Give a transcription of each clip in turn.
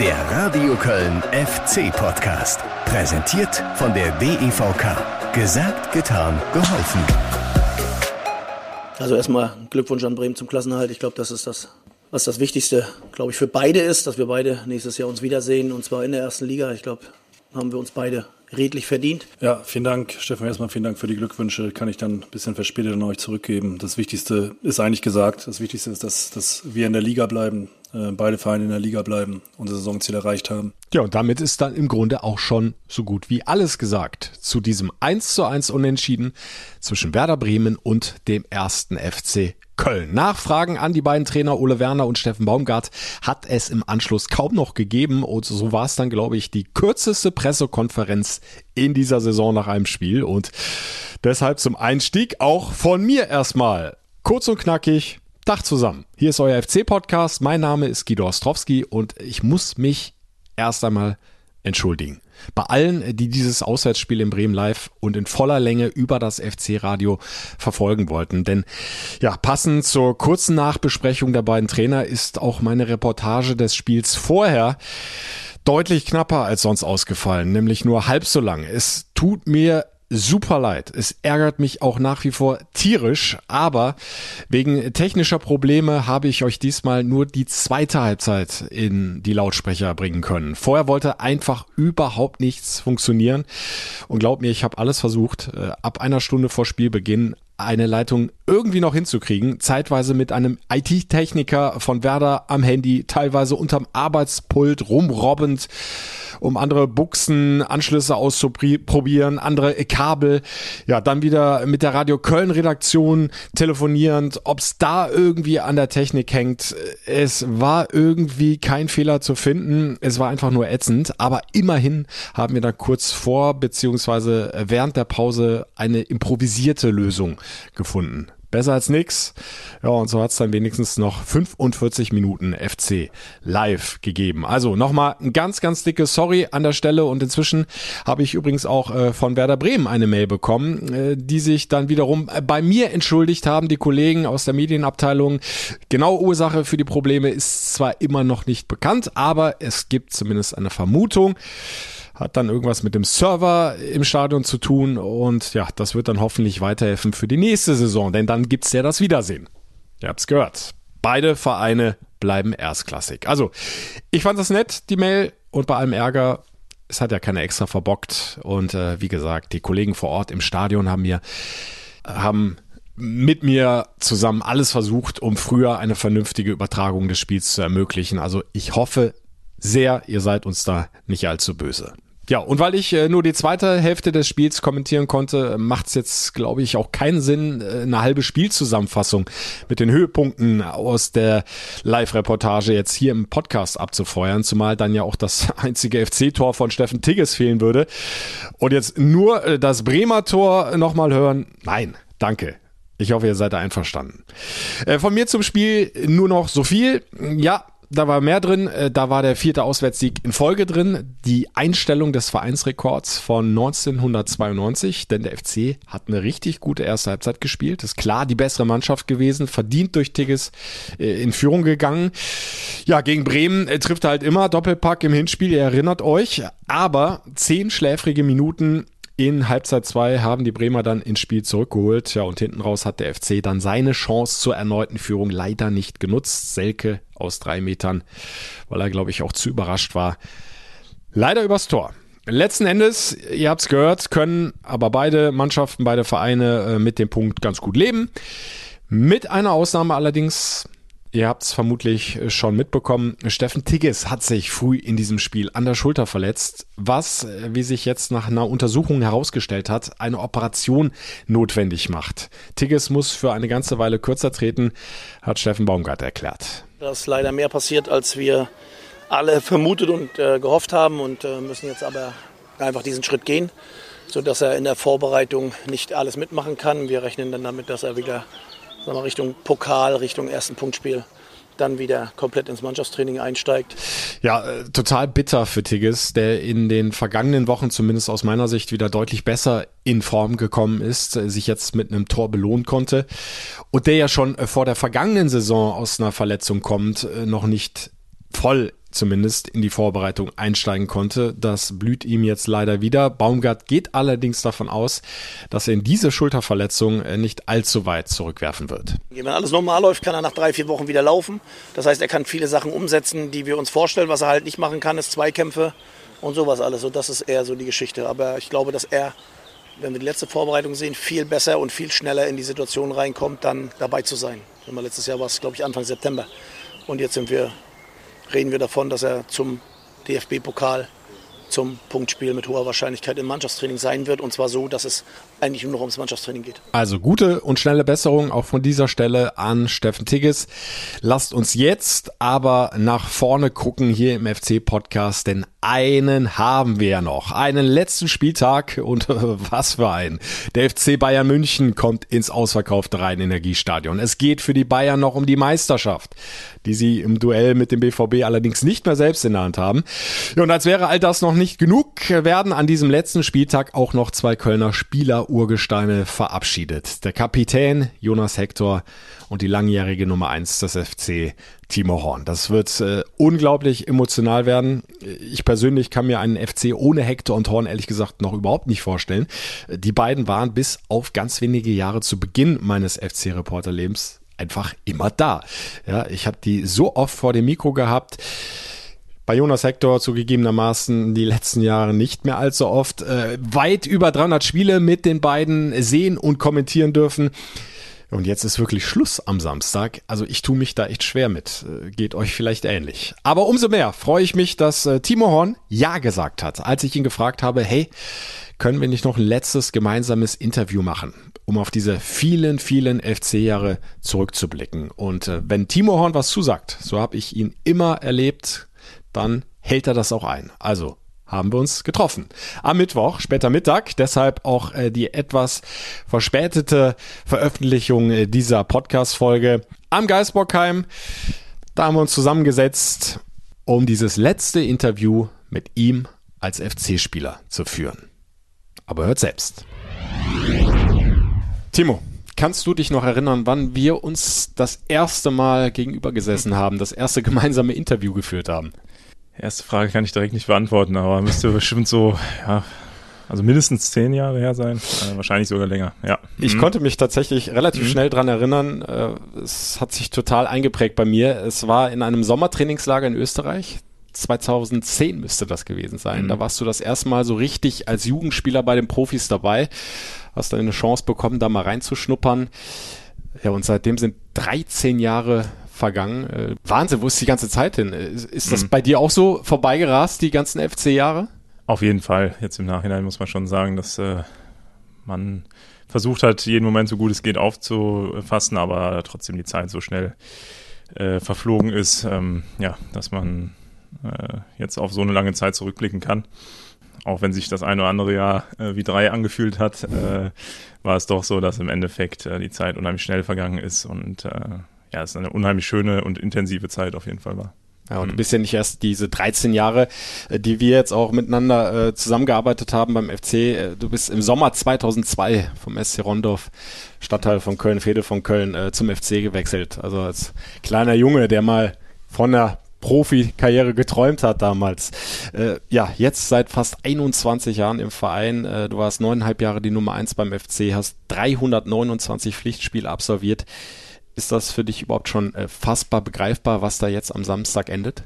Der Radio Köln FC Podcast. Präsentiert von der DEVK. Gesagt, getan, geholfen. Also erstmal Glückwunsch an Bremen zum Klassenerhalt. Ich glaube, das ist das, was das Wichtigste, glaube ich, für beide ist, dass wir beide nächstes Jahr uns wiedersehen und zwar in der ersten Liga. Ich glaube, haben wir uns beide redlich verdient. Ja, vielen Dank, Stefan. Erstmal vielen Dank für die Glückwünsche. Kann ich dann ein bisschen verspätet an euch zurückgeben. Das Wichtigste ist eigentlich gesagt. Das Wichtigste ist, dass, dass wir in der Liga bleiben, beide Vereine in der Liga bleiben, unser Saisonziel erreicht haben. Ja, und damit ist dann im Grunde auch schon so gut wie alles gesagt zu diesem 1 zu 1 Unentschieden zwischen Werder Bremen und dem ersten FC Köln. Nachfragen an die beiden Trainer Ole Werner und Steffen Baumgart hat es im Anschluss kaum noch gegeben und so war es dann, glaube ich, die kürzeste Pressekonferenz in dieser Saison nach einem Spiel und deshalb zum Einstieg auch von mir erstmal kurz und knackig. Tag zusammen. Hier ist euer FC-Podcast. Mein Name ist Guido Ostrowski und ich muss mich erst einmal entschuldigen. Bei allen, die dieses Auswärtsspiel in Bremen live und in voller Länge über das FC-Radio verfolgen wollten. Denn ja, passend zur kurzen Nachbesprechung der beiden Trainer ist auch meine Reportage des Spiels vorher deutlich knapper als sonst ausgefallen, nämlich nur halb so lang. Es tut mir super leid. Es ärgert mich auch nach wie vor tierisch, aber wegen technischer Probleme habe ich euch diesmal nur die zweite Halbzeit in die Lautsprecher bringen können. Vorher wollte einfach überhaupt nichts funktionieren und glaubt mir, ich habe alles versucht. Äh, ab einer Stunde vor Spielbeginn eine Leitung irgendwie noch hinzukriegen, zeitweise mit einem IT-Techniker von Werder am Handy, teilweise unterm Arbeitspult rumrobbend um andere Buchsen, Anschlüsse auszuprobieren, andere Kabel. Ja, dann wieder mit der Radio Köln Redaktion telefonierend, ob es da irgendwie an der Technik hängt. Es war irgendwie kein Fehler zu finden. Es war einfach nur ätzend. Aber immerhin haben wir da kurz vor beziehungsweise während der Pause eine improvisierte Lösung gefunden. Besser als nix. Ja, und so hat es dann wenigstens noch 45 Minuten FC live gegeben. Also nochmal ein ganz, ganz dickes Sorry an der Stelle. Und inzwischen habe ich übrigens auch äh, von Werder Bremen eine Mail bekommen, äh, die sich dann wiederum äh, bei mir entschuldigt haben. Die Kollegen aus der Medienabteilung. Genaue Ursache für die Probleme ist zwar immer noch nicht bekannt, aber es gibt zumindest eine Vermutung hat dann irgendwas mit dem Server im Stadion zu tun und ja, das wird dann hoffentlich weiterhelfen für die nächste Saison, denn dann gibt's ja das Wiedersehen. Ihr habt's gehört. Beide Vereine bleiben erstklassig. Also, ich fand das nett, die Mail, und bei allem Ärger, es hat ja keiner extra verbockt. Und äh, wie gesagt, die Kollegen vor Ort im Stadion haben mir, haben mit mir zusammen alles versucht, um früher eine vernünftige Übertragung des Spiels zu ermöglichen. Also ich hoffe sehr, ihr seid uns da nicht allzu böse. Ja, und weil ich äh, nur die zweite Hälfte des Spiels kommentieren konnte, macht es jetzt, glaube ich, auch keinen Sinn, äh, eine halbe Spielzusammenfassung mit den Höhepunkten aus der Live-Reportage jetzt hier im Podcast abzufeuern, zumal dann ja auch das einzige FC-Tor von Steffen Tigges fehlen würde. Und jetzt nur äh, das Bremer Tor nochmal hören. Nein, danke. Ich hoffe, ihr seid einverstanden. Äh, von mir zum Spiel nur noch so viel. Ja, da war mehr drin. Äh, da war der vierte Auswärtssieg in Folge drin. Die Einstellung des Vereinsrekords von 1992, denn der FC hat eine richtig gute erste Halbzeit gespielt. Ist klar die bessere Mannschaft gewesen, verdient durch Tigges äh, in Führung gegangen. Ja, gegen Bremen äh, trifft er halt immer Doppelpack im Hinspiel, ihr erinnert euch. Aber zehn schläfrige Minuten in Halbzeit 2 haben die Bremer dann ins Spiel zurückgeholt. Ja, und hinten raus hat der FC dann seine Chance zur erneuten Führung leider nicht genutzt. Selke aus drei Metern, weil er, glaube ich, auch zu überrascht war. Leider übers Tor. Letzten Endes, ihr habt es gehört, können aber beide Mannschaften, beide Vereine äh, mit dem Punkt ganz gut leben. Mit einer Ausnahme allerdings, Ihr habt es vermutlich schon mitbekommen. Steffen Tigges hat sich früh in diesem Spiel an der Schulter verletzt, was, wie sich jetzt nach einer Untersuchung herausgestellt hat, eine Operation notwendig macht. Tigges muss für eine ganze Weile kürzer treten, hat Steffen Baumgart erklärt. Das ist leider mehr passiert, als wir alle vermutet und äh, gehofft haben und äh, müssen jetzt aber einfach diesen Schritt gehen, sodass er in der Vorbereitung nicht alles mitmachen kann. Wir rechnen dann damit, dass er wieder wir, Richtung Pokal, Richtung ersten Punktspiel dann wieder komplett ins Mannschaftstraining einsteigt. Ja, äh, total bitter für Tigges, der in den vergangenen Wochen zumindest aus meiner Sicht wieder deutlich besser in Form gekommen ist, äh, sich jetzt mit einem Tor belohnen konnte und der ja schon äh, vor der vergangenen Saison aus einer Verletzung kommt, noch nicht voll zumindest in die Vorbereitung einsteigen konnte. Das blüht ihm jetzt leider wieder. Baumgart geht allerdings davon aus, dass er in diese Schulterverletzung äh, nicht allzu weit zurückwerfen wird. Wenn alles normal läuft, kann er nach drei, vier Wochen wieder laufen. Das heißt, er kann viele Sachen umsetzen, die wir uns vorstellen. Was er halt nicht machen kann, ist Zweikämpfe und sowas alles. Und das ist eher so die Geschichte. Aber ich glaube, dass er, wenn wir die letzte Vorbereitung sehen, viel besser und viel schneller in die Situation reinkommt, dann dabei zu sein. Letztes Jahr war es, glaube ich, Anfang September. Und jetzt sind wir reden wir davon, dass er zum DFB-Pokal zum Punktspiel mit hoher Wahrscheinlichkeit im Mannschaftstraining sein wird. Und zwar so, dass es eigentlich nur noch ums Mannschaftstraining geht. Also gute und schnelle Besserung auch von dieser Stelle an Steffen Tigges. Lasst uns jetzt aber nach vorne gucken hier im FC-Podcast, denn einen haben wir ja noch. Einen letzten Spieltag und was für ein. Der FC Bayern München kommt ins ausverkaufte Rhein-Energiestadion. Es geht für die Bayern noch um die Meisterschaft, die sie im Duell mit dem BVB allerdings nicht mehr selbst in der Hand haben. Und als wäre all das noch nicht genug, werden an diesem letzten Spieltag auch noch zwei Kölner Spieler Urgesteine verabschiedet. Der Kapitän Jonas Hector und die langjährige Nummer 1 des FC Timo Horn. Das wird äh, unglaublich emotional werden. Ich persönlich kann mir einen FC ohne Hector und Horn ehrlich gesagt noch überhaupt nicht vorstellen. Die beiden waren bis auf ganz wenige Jahre zu Beginn meines FC-Reporterlebens einfach immer da. Ja, ich habe die so oft vor dem Mikro gehabt bei Jonas Hector zugegebenermaßen die letzten Jahre nicht mehr allzu oft. Äh, weit über 300 Spiele mit den beiden sehen und kommentieren dürfen. Und jetzt ist wirklich Schluss am Samstag. Also ich tue mich da echt schwer mit. Äh, geht euch vielleicht ähnlich. Aber umso mehr freue ich mich, dass äh, Timo Horn Ja gesagt hat, als ich ihn gefragt habe, hey, können wir nicht noch ein letztes gemeinsames Interview machen, um auf diese vielen, vielen FC-Jahre zurückzublicken. Und äh, wenn Timo Horn was zusagt, so habe ich ihn immer erlebt, dann hält er das auch ein. Also haben wir uns getroffen. Am Mittwoch, später Mittag, deshalb auch äh, die etwas verspätete Veröffentlichung äh, dieser Podcast-Folge am Geisbockheim. Da haben wir uns zusammengesetzt, um dieses letzte Interview mit ihm als FC-Spieler zu führen. Aber hört selbst. Timo, kannst du dich noch erinnern, wann wir uns das erste Mal gegenüber gesessen haben, das erste gemeinsame Interview geführt haben? Erste Frage kann ich direkt nicht beantworten, aber müsste bestimmt so, ja, also mindestens zehn Jahre her sein, äh, wahrscheinlich sogar länger, ja. Ich mhm. konnte mich tatsächlich relativ mhm. schnell dran erinnern. Äh, es hat sich total eingeprägt bei mir. Es war in einem Sommertrainingslager in Österreich. 2010 müsste das gewesen sein. Mhm. Da warst du das erste Mal so richtig als Jugendspieler bei den Profis dabei. Hast dann eine Chance bekommen, da mal reinzuschnuppern. Ja, und seitdem sind 13 Jahre vergangen. Äh, Wahnsinn, wo ist die ganze Zeit hin? Ist, ist das mhm. bei dir auch so vorbeigerast, die ganzen FC-Jahre? Auf jeden Fall. Jetzt im Nachhinein muss man schon sagen, dass äh, man versucht hat, jeden Moment so gut es geht aufzufassen, aber trotzdem die Zeit so schnell äh, verflogen ist, ähm, ja, dass man äh, jetzt auf so eine lange Zeit zurückblicken kann. Auch wenn sich das eine oder andere Jahr äh, wie drei angefühlt hat, äh, war es doch so, dass im Endeffekt äh, die Zeit unheimlich schnell vergangen ist und äh, ja, es eine unheimlich schöne und intensive Zeit auf jeden Fall war. Ja, und du bist ja nicht erst diese 13 Jahre, äh, die wir jetzt auch miteinander äh, zusammengearbeitet haben beim FC. Äh, du bist im Sommer 2002 vom SC Rondorf, Stadtteil von Köln, Fede von Köln, äh, zum FC gewechselt. Also als kleiner Junge, der mal von der Profikarriere geträumt hat damals. Äh, ja, jetzt seit fast 21 Jahren im Verein. Äh, du warst neuneinhalb Jahre die Nummer eins beim FC, hast 329 Pflichtspiele absolviert. Ist das für dich überhaupt schon äh, fassbar begreifbar, was da jetzt am Samstag endet?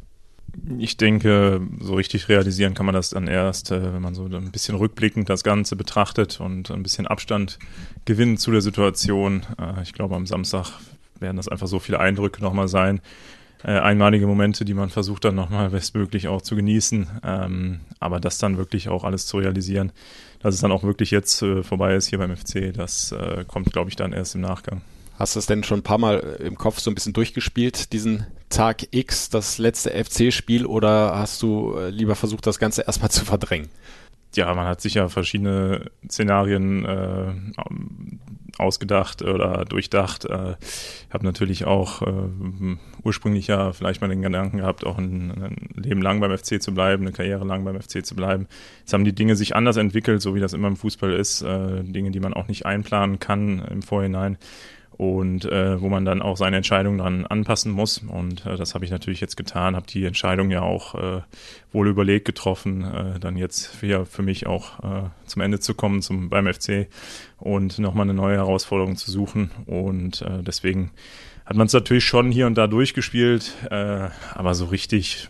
Ich denke, so richtig realisieren kann man das dann erst, äh, wenn man so ein bisschen rückblickend das Ganze betrachtet und ein bisschen Abstand gewinnt zu der Situation. Äh, ich glaube, am Samstag werden das einfach so viele Eindrücke nochmal sein. Einmalige Momente, die man versucht dann nochmal bestmöglich auch zu genießen. Ähm, aber das dann wirklich auch alles zu realisieren, dass es dann auch wirklich jetzt vorbei ist hier beim FC, das kommt, glaube ich, dann erst im Nachgang. Hast du es denn schon ein paar Mal im Kopf so ein bisschen durchgespielt, diesen Tag X, das letzte FC-Spiel, oder hast du äh, lieber versucht, das Ganze erstmal zu verdrängen? Ja, man hat sicher verschiedene Szenarien äh, ausgedacht oder durchdacht. Äh, ich habe natürlich auch äh, ursprünglich ja vielleicht mal den Gedanken gehabt, auch ein, ein, Leben lang beim FC zu bleiben, eine Karriere lang beim FC zu bleiben. Jetzt haben die Dinge sich anders entwickelt, so wie das immer im Fußball ist. Äh, Dinge, die man auch nicht einplanen kann im Vorhinein. Und äh, wo man dann auch seine Entscheidung dann anpassen muss. Und äh, das habe ich natürlich jetzt getan, habe die Entscheidung ja auch äh, wohl überlegt getroffen, äh, dann jetzt für, für mich auch äh, zum Ende zu kommen zum, beim FC und nochmal eine neue Herausforderung zu suchen. Und äh, deswegen hat man es natürlich schon hier und da durchgespielt, äh, aber so richtig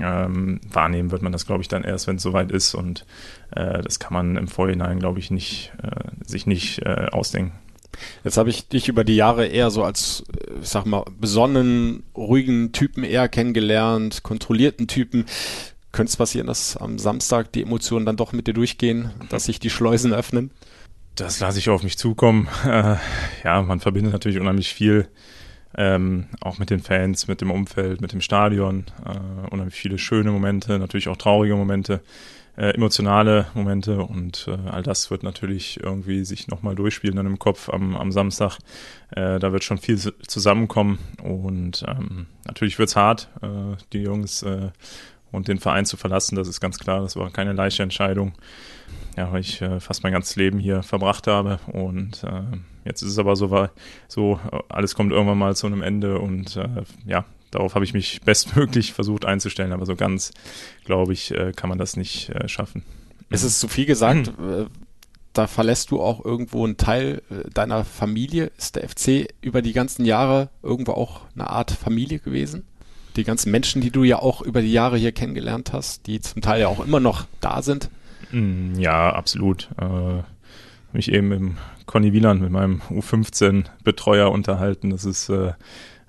ähm, wahrnehmen wird man das, glaube ich, dann erst, wenn es soweit ist. Und äh, das kann man im Vorhinein, glaube ich, nicht, äh, sich nicht äh, ausdenken. Jetzt habe ich dich über die Jahre eher so als, ich sag mal, besonnen, ruhigen Typen eher kennengelernt, kontrollierten Typen. Könnte es passieren, dass am Samstag die Emotionen dann doch mit dir durchgehen, dass sich die Schleusen öffnen? Das lasse ich auf mich zukommen. Äh, ja, man verbindet natürlich unheimlich viel, ähm, auch mit den Fans, mit dem Umfeld, mit dem Stadion. Äh, unheimlich viele schöne Momente, natürlich auch traurige Momente äh, emotionale Momente und äh, all das wird natürlich irgendwie sich nochmal durchspielen dann im Kopf am, am Samstag. Äh, da wird schon viel zusammenkommen und ähm, natürlich wird's hart, äh, die Jungs äh, und den Verein zu verlassen, das ist ganz klar, das war keine leichte Entscheidung. Ja, weil ich äh, fast mein ganzes Leben hier verbracht habe und jetzt ist es aber so, so alles kommt irgendwann mal zu einem Ende und ja, darauf habe ich mich bestmöglich versucht einzustellen, aber so ganz, glaube ich, äh, kann man das nicht äh, schaffen. Es ist zu viel gesagt. Mhm. Da verlässt du auch irgendwo einen Teil deiner Familie. Ist der FC über die ganzen Jahre irgendwo auch eine Art Familie gewesen? Die ganzen Menschen, die du ja auch über die Jahre hier kennengelernt hast, die zum Teil ja auch immer noch da sind? Hm, ja, absolut. Äh, mich eben mit Conny Wieland, mit meinem U15-Betreuer unterhalten. Das ist äh,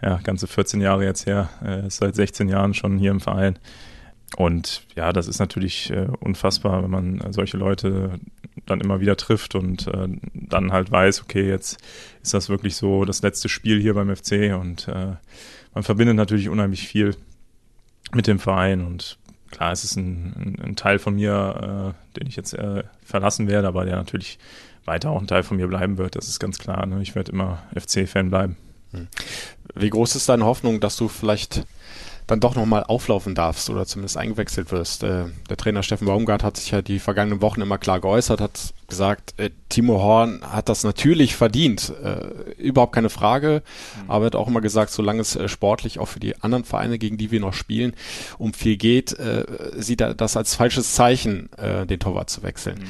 ja, ganze 14 Jahre jetzt her, äh, seit 16 Jahren schon hier im Verein. Und ja, das ist natürlich äh, unfassbar, wenn man äh, solche Leute dann immer wieder trifft und äh, dann halt weiß, okay, jetzt ist das wirklich so das letzte Spiel hier beim FC und äh, man verbindet natürlich unheimlich viel mit dem Verein und klar, es ist ein, ein, Teil von mir, äh, den ich jetzt verlassen werde, aber der natürlich weiter auch ein Teil von mir bleiben wird, das ist ganz klar. Ne? Ich werde immer FC-Fan bleiben. Hm. Wie groß ist deine Hoffnung, dass du vielleicht dann doch nochmal auflaufen darfst oder zumindest eingewechselt wirst. Äh, der Trainer Steffen Baumgart hat sich ja die vergangenen Wochen immer klar geäußert, hat gesagt, äh, Timo Horn hat das natürlich verdient. Äh, überhaupt keine Frage. Mhm. Aber er hat auch immer gesagt, solange es sportlich auch für die anderen Vereine, gegen die wir noch spielen, um viel geht, sieht er das als falsches Zeichen, den Torwart zu wechseln. Mhm.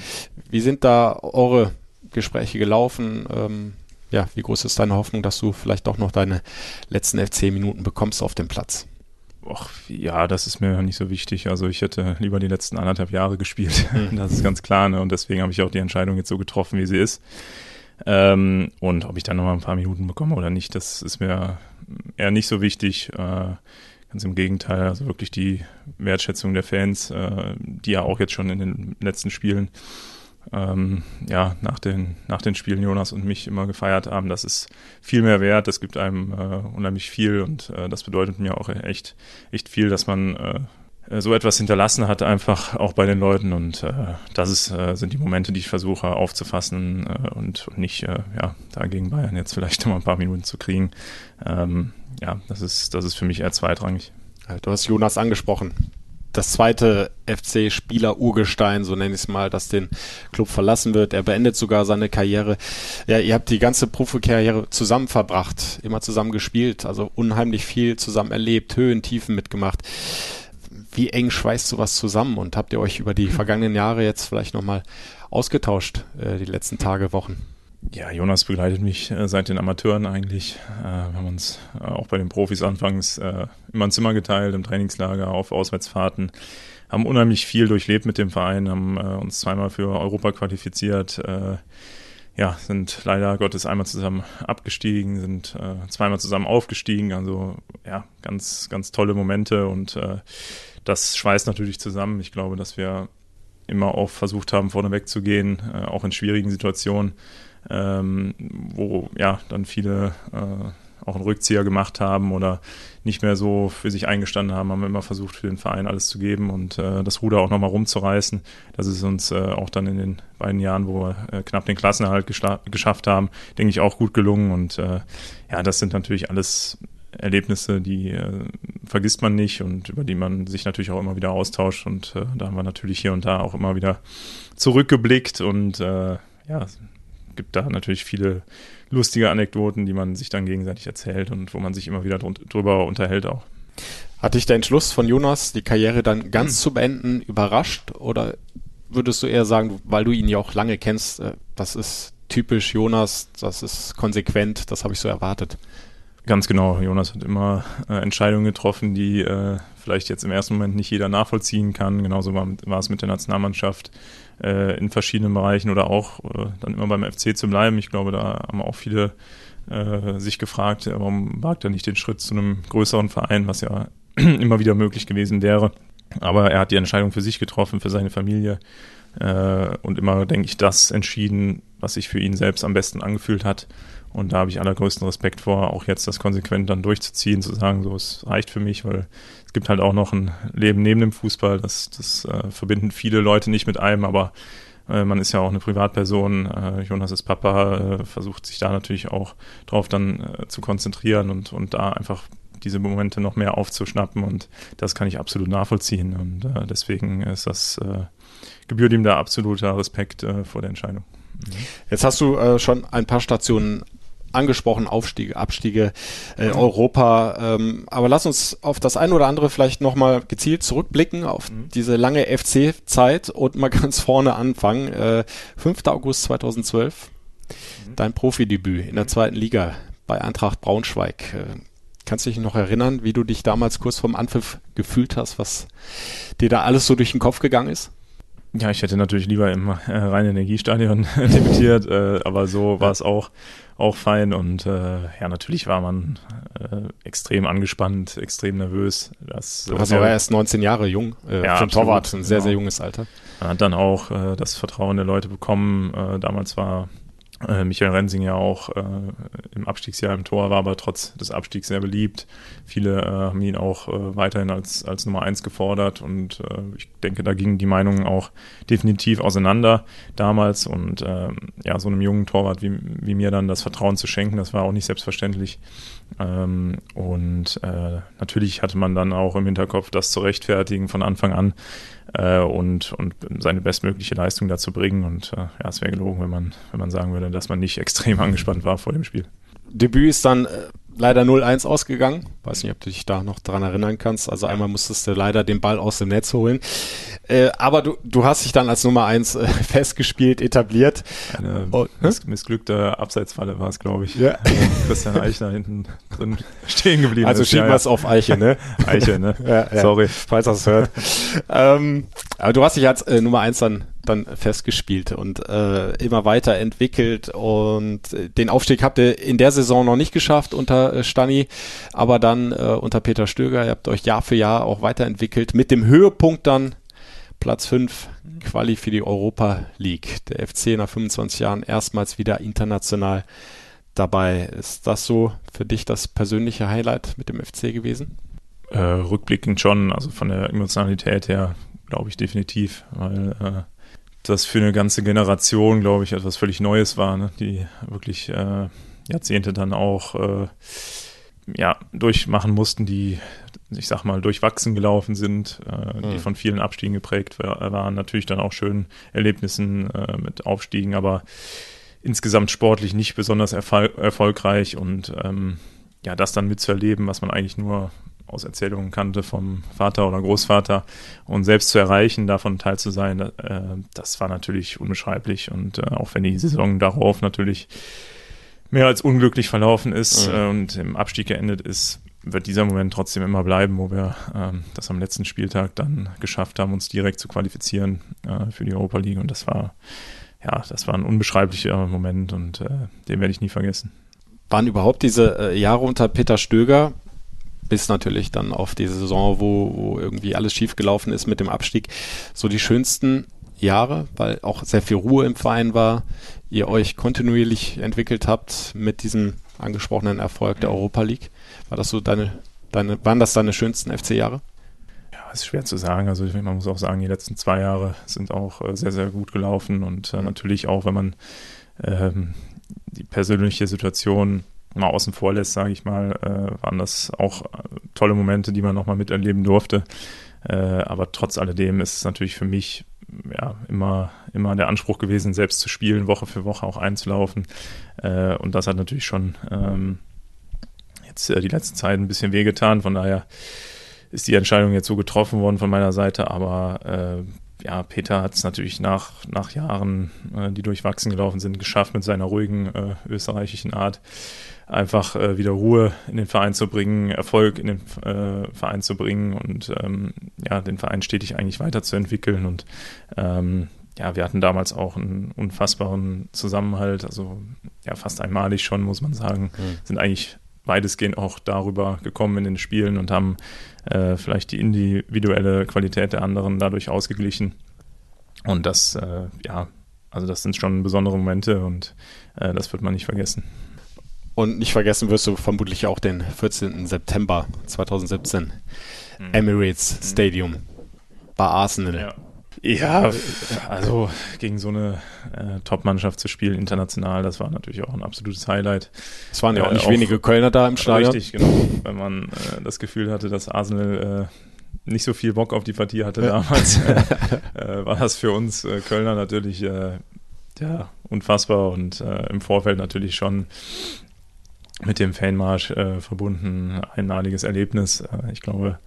Wie sind da eure Gespräche gelaufen? Ähm, ja, wie groß ist deine Hoffnung, dass du vielleicht doch noch deine letzten FC-Minuten bekommst auf dem Platz? Och, ja, das ist mir nicht so wichtig. Also ich hätte lieber die letzten anderthalb Jahre gespielt. Mhm. Das ist ganz klar. Ne? Und deswegen habe ich auch die Entscheidung jetzt so getroffen, wie sie ist. Ähm, und ob ich dann noch mal ein paar Minuten bekomme oder nicht, das ist mir eher nicht so wichtig. Äh, ganz im Gegenteil, also wirklich die Wertschätzung der Fans, äh, die ja auch jetzt schon in den letzten Spielen ähm, ja, nach den, nach den Spielen Jonas und mich immer gefeiert haben. Das ist viel mehr wert, das gibt einem äh, unheimlich viel und äh, das bedeutet mir auch echt, echt viel, dass man äh, so etwas hinterlassen hat, einfach auch bei den Leuten und äh, das ist, äh, sind die Momente, die ich versuche aufzufassen äh, und, und nicht ja, da Bayern jetzt vielleicht immer ein paar Minuten zu kriegen. Ähm, ja, das ist, das ist für mich eher zweitrangig. Du hast Jonas angesprochen das zweite FC-Spieler-Urgestein, so nenne ich es mal, das den Club verlassen wird. Er beendet sogar seine Karriere. Ja, ihr habt die ganze Profikarriere zusammen verbracht, immer zusammen gespielt, also unheimlich viel zusammen erlebt, Höhen, Tiefen mitgemacht. Wie eng schweißt sowas zusammen und habt ihr euch über die vergangenen Jahre jetzt vielleicht nochmal ausgetauscht, äh, die letzten Tage, Wochen? Ja, Jonas begleitet mich äh, seit den Amateuren eigentlich. Äh, wir haben uns äh, auch bei den Profis anfangs immer ein Zimmer geteilt im Trainingslager, auf Auswärtsfahrten, haben unheimlich viel durchlebt mit dem Verein, haben uns zweimal für Europa qualifiziert. Ja, sind leider Gottes einmal zusammen abgestiegen, sind zweimal zusammen aufgestiegen. Also ja, ganz, ganz tolle Momente und das schweißt natürlich zusammen. Ich glaube, dass wir immer auch versucht haben, vorneweg zu gehen, auch in schwierigen Situationen ähm, wo ja dann viele äh, auch einen Rückzieher gemacht haben oder nicht mehr so für sich eingestanden haben, haben immer versucht, für den Verein alles zu geben und äh, das Ruder auch nochmal rumzureißen. Das ist uns äh, auch dann in den beiden Jahren, wo wir äh, knapp den Klassenerhalt geschafft haben, denke ich, auch gut gelungen. Und äh, ja, das sind natürlich alles Erlebnisse, die äh, vergisst man nicht und über die man sich natürlich auch immer wieder austauscht. Und äh, da haben wir natürlich hier und da auch immer wieder zurückgeblickt und äh, ja, gibt da natürlich viele lustige Anekdoten, die man sich dann gegenseitig erzählt und wo man sich immer wieder drüber unterhält auch. Hat dich der Entschluss von Jonas, die Karriere dann ganz zu beenden, überrascht? Oder würdest du eher sagen, weil du ihn ja auch lange kennst, äh, das ist typisch Jonas, das ist konsequent, das habe ich so erwartet? Ganz genau. Jonas hat immer äh, Entscheidungen getroffen, die äh, vielleicht jetzt im ersten Moment nicht jeder nachvollziehen kann. Genauso war, war es mit der Nationalmannschaft äh, in verschiedenen Bereichen oder auch äh, dann immer beim FC zu bleiben. Ich glaube, da haben auch viele äh, sich gefragt, warum wagt er nicht den Schritt zu einem größeren Verein, was ja immer wieder möglich gewesen wäre. Aber er hat die Entscheidung für sich getroffen, für seine Familie äh, und immer, denke ich, das entschieden, was sich für ihn selbst am besten angefühlt hat. Und da habe ich allergrößten Respekt vor, auch jetzt das konsequent dann durchzuziehen, zu sagen, so, es reicht für mich, weil es gibt halt auch noch ein Leben neben dem Fußball. Das, das äh, verbinden viele Leute nicht mit einem, aber äh, man ist ja auch eine Privatperson. Äh, Jonas ist Papa, äh, versucht sich da natürlich auch drauf dann äh, zu konzentrieren und, und da einfach diese Momente noch mehr aufzuschnappen und das kann ich absolut nachvollziehen und äh, deswegen ist das gebührt ihm da absoluter Respekt vor der Entscheidung. Mhm. Jetzt hast du schon ein paar Stationen angesprochen, Aufstiege, Abstiege, äh, mhm. Europa. Ähm, aber lass uns auf das eine oder andere vielleicht nochmal gezielt zurückblicken, auf mhm. diese lange FC-Zeit und mal ganz vorne anfangen. Äh, 5. August 2012, mhm. dein Profidebüt in der zweiten Liga bei Eintracht Braunschweig. Äh, kannst du dich noch erinnern, wie du dich damals kurz vorm Anpfiff gefühlt hast, was dir da alles so durch den Kopf gegangen ist? Ja, ich hätte natürlich lieber im äh, Rhein-Energiestadion debütiert, äh, aber so war es auch auch fein und äh, ja, natürlich war man äh, extrem angespannt, extrem nervös. Das, du warst aber erst 19 Jahre jung, äh, ja, für Torwart, ein sehr, genau. sehr junges Alter. Man hat dann auch äh, das Vertrauen der Leute bekommen. Äh, damals war äh, Michael Rensing ja auch äh, im Abstiegsjahr im Tor, war aber trotz des Abstiegs sehr beliebt. Viele äh, haben ihn auch äh, weiterhin als, als Nummer eins gefordert und äh, ich denke, da gingen die Meinungen auch definitiv auseinander damals und ähm, ja, so einem jungen Torwart wie, wie mir dann das Vertrauen zu schenken, das war auch nicht selbstverständlich. Ähm, und äh, natürlich hatte man dann auch im Hinterkopf, das zu rechtfertigen von Anfang an äh, und, und seine bestmögliche Leistung dazu bringen. Und äh, ja, es wäre gelogen, wenn man, wenn man sagen würde, dass man nicht extrem angespannt war vor dem Spiel. Debüt ist dann äh, leider 0-1 ausgegangen. Weiß nicht, ob du dich da noch dran erinnern kannst. Also einmal musstest du leider den Ball aus dem Netz holen. Äh, aber du, du hast dich dann als Nummer 1 äh, festgespielt, etabliert. Eine oh, miss missglückte Abseitsfalle war es, glaube ich. Ja. Christian Eichner hinten drin stehen geblieben Also schieben wir es auf Eiche, ne? Eiche, ne? ja, ja. Sorry. Falls das hört. ähm, aber du hast dich als äh, Nummer 1 dann dann festgespielt und äh, immer weiter entwickelt und äh, den Aufstieg habt ihr in der Saison noch nicht geschafft unter äh, Stani, aber dann äh, unter Peter Stöger, ihr habt euch Jahr für Jahr auch weiterentwickelt mit dem Höhepunkt dann Platz 5 Quali für die Europa League. Der FC nach 25 Jahren erstmals wieder international dabei. Ist das so für dich das persönliche Highlight mit dem FC gewesen? Äh, rückblickend schon, also von der Emotionalität her glaube ich definitiv, weil äh, das für eine ganze Generation, glaube ich, etwas völlig Neues war, ne? die wirklich äh, Jahrzehnte dann auch äh, ja, durchmachen mussten, die, ich sag mal, durchwachsen gelaufen sind, äh, die mhm. von vielen Abstiegen geprägt waren. Natürlich dann auch schön Erlebnissen äh, mit Aufstiegen, aber insgesamt sportlich nicht besonders erfol erfolgreich und ähm, ja, das dann mitzuerleben, was man eigentlich nur aus Erzählungen kannte vom Vater oder Großvater und selbst zu erreichen, davon teil zu sein, äh, das war natürlich unbeschreiblich und äh, auch wenn die Saison darauf natürlich mehr als unglücklich verlaufen ist mhm. äh, und im Abstieg geendet ist, wird dieser Moment trotzdem immer bleiben, wo wir ähm, das am letzten Spieltag dann geschafft haben, uns direkt zu qualifizieren für die Europa League und das war ja, das war ein unbeschreiblicher Moment und den werde ich nie vergessen. Waren überhaupt diese Jahre unter Peter Stöger bis natürlich dann auf die Saison, wo, wo irgendwie alles schiefgelaufen ist mit dem Abstieg, so die schönsten Jahre, weil auch sehr viel Ruhe im Verein war, ihr euch kontinuierlich entwickelt habt mit diesem angesprochenen Erfolg der Europa League. War das so deine, deine, waren das deine schönsten FC-Jahre? Ja, ist schwer zu sagen. Also man muss auch sagen, die letzten zwei Jahre sind auch äh, sehr, sehr gut gelaufen und äh, mhm. natürlich auch, wenn man ähm, die persönliche Situation mal außen vor lässt, sage ich mal, äh, waren das auch tolle Momente, die man nochmal miterleben durfte. Äh, aber trotz alledem ist es natürlich für mich ja immer, immer der Anspruch gewesen, selbst zu spielen, Woche für Woche auch einzulaufen. Äh, und das hat natürlich schon ähm, jetzt äh, die letzte Zeit ein bisschen wehgetan. Von daher ist die Entscheidung jetzt so getroffen worden von meiner Seite. Aber äh, ja, Peter hat es natürlich nach, nach Jahren, äh, die durchwachsen gelaufen sind, geschafft mit seiner ruhigen äh, österreichischen Art einfach äh, wieder Ruhe in den Verein zu bringen, Erfolg in den äh, Verein zu bringen und ähm, ja, den Verein stetig eigentlich weiterzuentwickeln. Und ähm, ja, wir hatten damals auch einen unfassbaren Zusammenhalt, also ja, fast einmalig schon, muss man sagen. Mhm. Sind eigentlich weitestgehend auch darüber gekommen in den Spielen und haben äh, vielleicht die individuelle Qualität der anderen dadurch ausgeglichen. Und das, äh, ja, also das sind schon besondere Momente und äh, das wird man nicht vergessen. Und nicht vergessen wirst du vermutlich auch den 14. September 2017 mhm. Emirates mhm. Stadium bei Arsenal. Ja. Ja, also gegen so eine äh, Top-Mannschaft zu spielen, international, das war natürlich auch ein absolutes Highlight. Es waren ja auch äh, nicht äh, wenige Kölner da im Stadion. Richtig, genau. Wenn man äh, das Gefühl hatte, dass Arsenal äh, nicht so viel Bock auf die Partie hatte ja. damals, äh, war das für uns Kölner natürlich ja, unfassbar und im Vorfeld natürlich schon mit dem Fanmarsch äh, verbunden, einmaliges Erlebnis. Äh, ich glaube,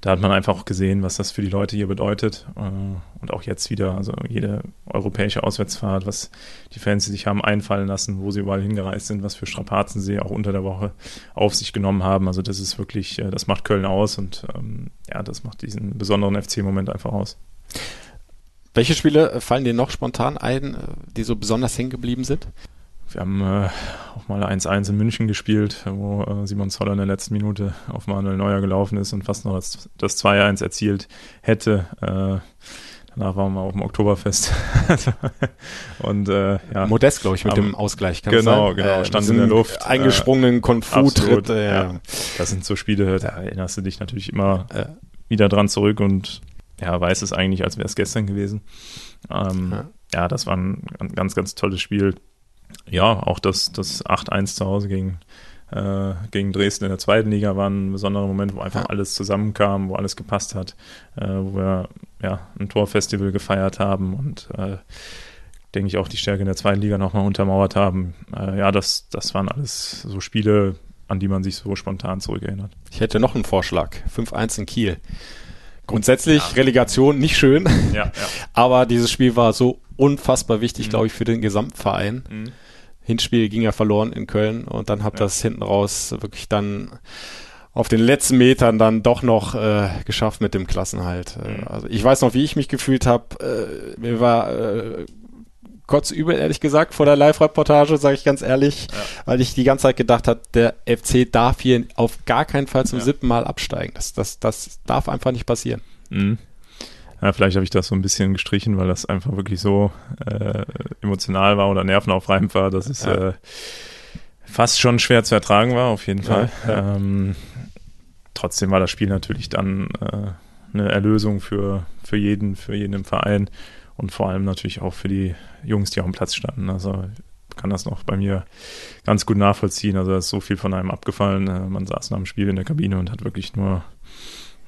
da hat man einfach gesehen, was das für die Leute hier bedeutet. Äh, und auch jetzt wieder, also jede europäische Auswärtsfahrt, was die Fans sich haben einfallen lassen, wo sie überall hingereist sind, was für Strapazen sie auch unter der Woche auf sich genommen haben. Also das ist wirklich, äh, das macht Köln aus und ähm, ja, das macht diesen besonderen FC-Moment einfach aus. Welche Spiele fallen dir noch spontan ein, die so besonders hängen geblieben sind? Wir haben äh, auch mal 1-1 in München gespielt, wo äh, Simon Zoller in der letzten Minute auf Manuel Neuer gelaufen ist und fast noch das, das 2-1 erzielt hätte. Äh, danach waren wir auf dem Oktoberfest. und äh, ja. Modest, glaube ich, mit aber, dem Ausgleich. Kann genau, genau. Äh, stand in der Luft. Eingesprungenen Kung Fu-Tritt. Ja. ja. Das sind so Spiele, da erinnerst du dich natürlich immer äh, wieder dran zurück und ja, weiß es eigentlich, als wäre es gestern gewesen. Ähm, ja. ja, das war ein ganz, ganz tolles Spiel ja, auch das, das 8-1 zu Hause gegen, äh, gegen Dresden in der zweiten Liga war ein besonderer Moment, wo einfach alles zusammenkam, wo alles gepasst hat, äh, wo wir ja, ein Torfestival gefeiert haben und äh, denke ich auch die Stärke in der zweiten Liga nochmal untermauert haben. Äh, ja, das, das waren alles so Spiele, an die man sich so spontan zurückerinnert. Ich hätte noch einen Vorschlag. 5-1 in Kiel. Grundsätzlich ja. Relegation nicht schön, ja, ja. aber dieses Spiel war so unfassbar wichtig, mhm. glaube ich, für den Gesamtverein. Mhm. Hinspiel ging ja verloren in Köln und dann hat das hinten raus wirklich dann auf den letzten Metern dann doch noch äh, geschafft mit dem Klassenhalt. Äh, mhm. Also ich weiß noch, wie ich mich gefühlt habe. Äh, mir war äh, kotzübel, ehrlich gesagt, vor der Live-Reportage, sage ich ganz ehrlich, ja. weil ich die ganze Zeit gedacht habe, der FC darf hier auf gar keinen Fall zum ja. siebten Mal absteigen. Das, das, das darf einfach nicht passieren. Mhm. Ja, vielleicht habe ich das so ein bisschen gestrichen, weil das einfach wirklich so äh, emotional war oder nervenaufreibend war, dass es ja. äh, fast schon schwer zu ertragen war, auf jeden Fall. Ähm, trotzdem war das Spiel natürlich dann äh, eine Erlösung für, für jeden, für jeden im Verein und vor allem natürlich auch für die Jungs, die auf dem Platz standen. Also kann das noch bei mir ganz gut nachvollziehen. Also da ist so viel von einem abgefallen. Äh, man saß nach dem Spiel in der Kabine und hat wirklich nur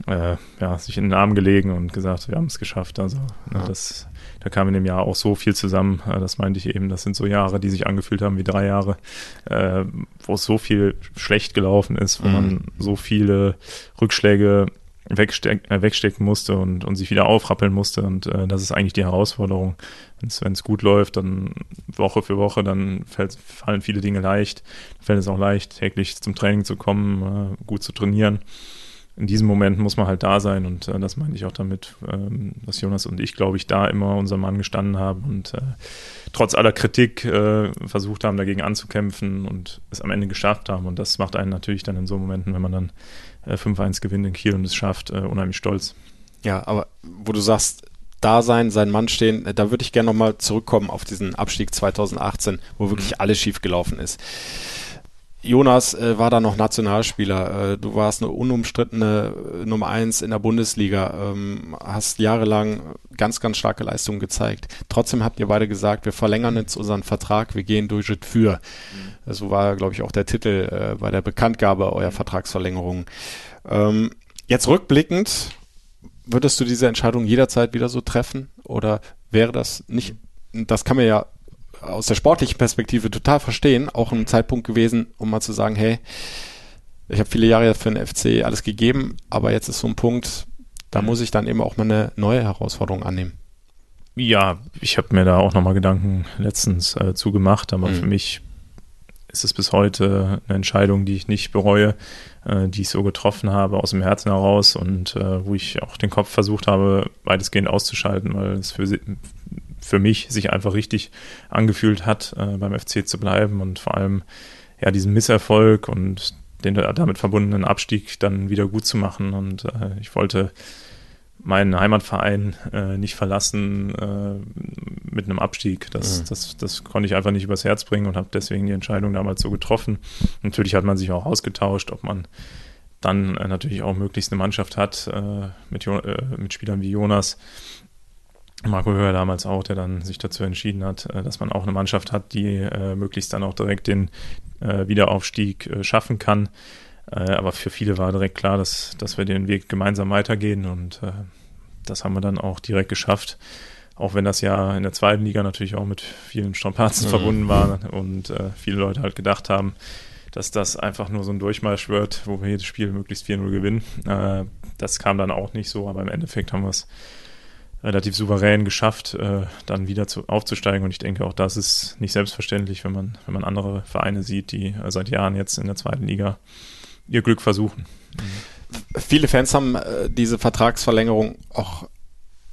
äh, ja, sich in den Arm gelegen und gesagt, wir haben es geschafft. Also ne, das, da kam in dem Jahr auch so viel zusammen. Äh, das meinte ich eben. Das sind so Jahre, die sich angefühlt haben wie drei Jahre, äh, wo es so viel schlecht gelaufen ist, wo mhm. man so viele Rückschläge wegsteck, äh, wegstecken musste und, und sich wieder aufrappeln musste. Und äh, das ist eigentlich die Herausforderung. Wenn es gut läuft, dann Woche für Woche, dann fällt, fallen viele Dinge leicht. Dann fällt es auch leicht, täglich zum Training zu kommen, äh, gut zu trainieren. In diesem Moment muss man halt da sein und äh, das meine ich auch damit, ähm, dass Jonas und ich, glaube ich, da immer unser Mann gestanden haben und äh, trotz aller Kritik äh, versucht haben, dagegen anzukämpfen und es am Ende geschafft haben. Und das macht einen natürlich dann in so Momenten, wenn man dann äh, 5-1 gewinnt in Kiel und es schafft, äh, unheimlich stolz. Ja, aber wo du sagst, da sein, sein Mann stehen, äh, da würde ich gerne nochmal zurückkommen auf diesen Abstieg 2018, wo wirklich mhm. alles schief gelaufen ist. Jonas äh, war da noch Nationalspieler. Äh, du warst eine unumstrittene äh, Nummer eins in der Bundesliga, ähm, hast jahrelang ganz, ganz starke Leistungen gezeigt. Trotzdem habt ihr beide gesagt, wir verlängern jetzt unseren Vertrag, wir gehen durch für. Mhm. So war, glaube ich, auch der Titel äh, bei der Bekanntgabe eurer Vertragsverlängerung. Ähm, jetzt rückblickend, würdest du diese Entscheidung jederzeit wieder so treffen? Oder wäre das nicht, das kann man ja aus der sportlichen Perspektive total verstehen, auch ein Zeitpunkt gewesen, um mal zu sagen, hey, ich habe viele Jahre für den FC alles gegeben, aber jetzt ist so ein Punkt, da muss ich dann eben auch mal eine neue Herausforderung annehmen. Ja, ich habe mir da auch nochmal Gedanken letztens äh, zugemacht, aber mhm. für mich ist es bis heute eine Entscheidung, die ich nicht bereue, äh, die ich so getroffen habe aus dem Herzen heraus und äh, wo ich auch den Kopf versucht habe, weitestgehend auszuschalten, weil es für, für mich sich einfach richtig angefühlt hat, äh, beim FC zu bleiben und vor allem ja diesen Misserfolg und den damit verbundenen Abstieg dann wieder gut zu machen. Und äh, ich wollte meinen Heimatverein äh, nicht verlassen äh, mit einem Abstieg. Das, mhm. das, das konnte ich einfach nicht übers Herz bringen und habe deswegen die Entscheidung damals so getroffen. Natürlich hat man sich auch ausgetauscht, ob man dann äh, natürlich auch möglichst eine Mannschaft hat äh, mit, äh, mit Spielern wie Jonas. Marco Höher damals auch, der dann sich dazu entschieden hat, äh, dass man auch eine Mannschaft hat, die möglichst dann auch direkt den Wiederaufstieg schaffen kann. Äh, aber für viele war direkt klar, dass, dass wir den Weg gemeinsam weitergehen und äh, das haben wir dann auch direkt geschafft. Auch wenn das ja in der zweiten Liga natürlich auch mit vielen Strapazen mhm. verbunden war und äh, viele Leute halt gedacht haben, dass das einfach nur so ein Durchmarsch wird, wo wir jedes Spiel möglichst 4-0 gewinnen. Äh, das kam dann auch nicht so, aber im Endeffekt haben wir es relativ souverän geschafft, äh, dann wieder zu, aufzusteigen. Und ich denke, auch das ist nicht selbstverständlich, wenn man, wenn man andere Vereine sieht, die äh, seit Jahren jetzt in der zweiten Liga ihr Glück versuchen. Viele Fans haben äh, diese Vertragsverlängerung auch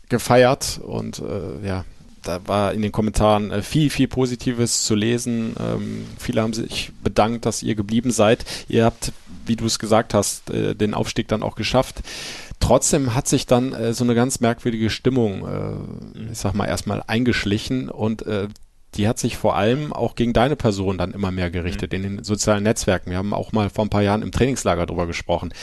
gefeiert und äh, ja, da war in den Kommentaren äh, viel, viel Positives zu lesen. Ähm, viele haben sich bedankt, dass ihr geblieben seid. Ihr habt, wie du es gesagt hast, äh, den Aufstieg dann auch geschafft. Trotzdem hat sich dann äh, so eine ganz merkwürdige Stimmung, äh, ich sag mal, erstmal eingeschlichen und äh, die hat sich vor allem auch gegen deine Person dann immer mehr gerichtet mhm. in den sozialen Netzwerken. Wir haben auch mal vor ein paar Jahren im Trainingslager drüber gesprochen.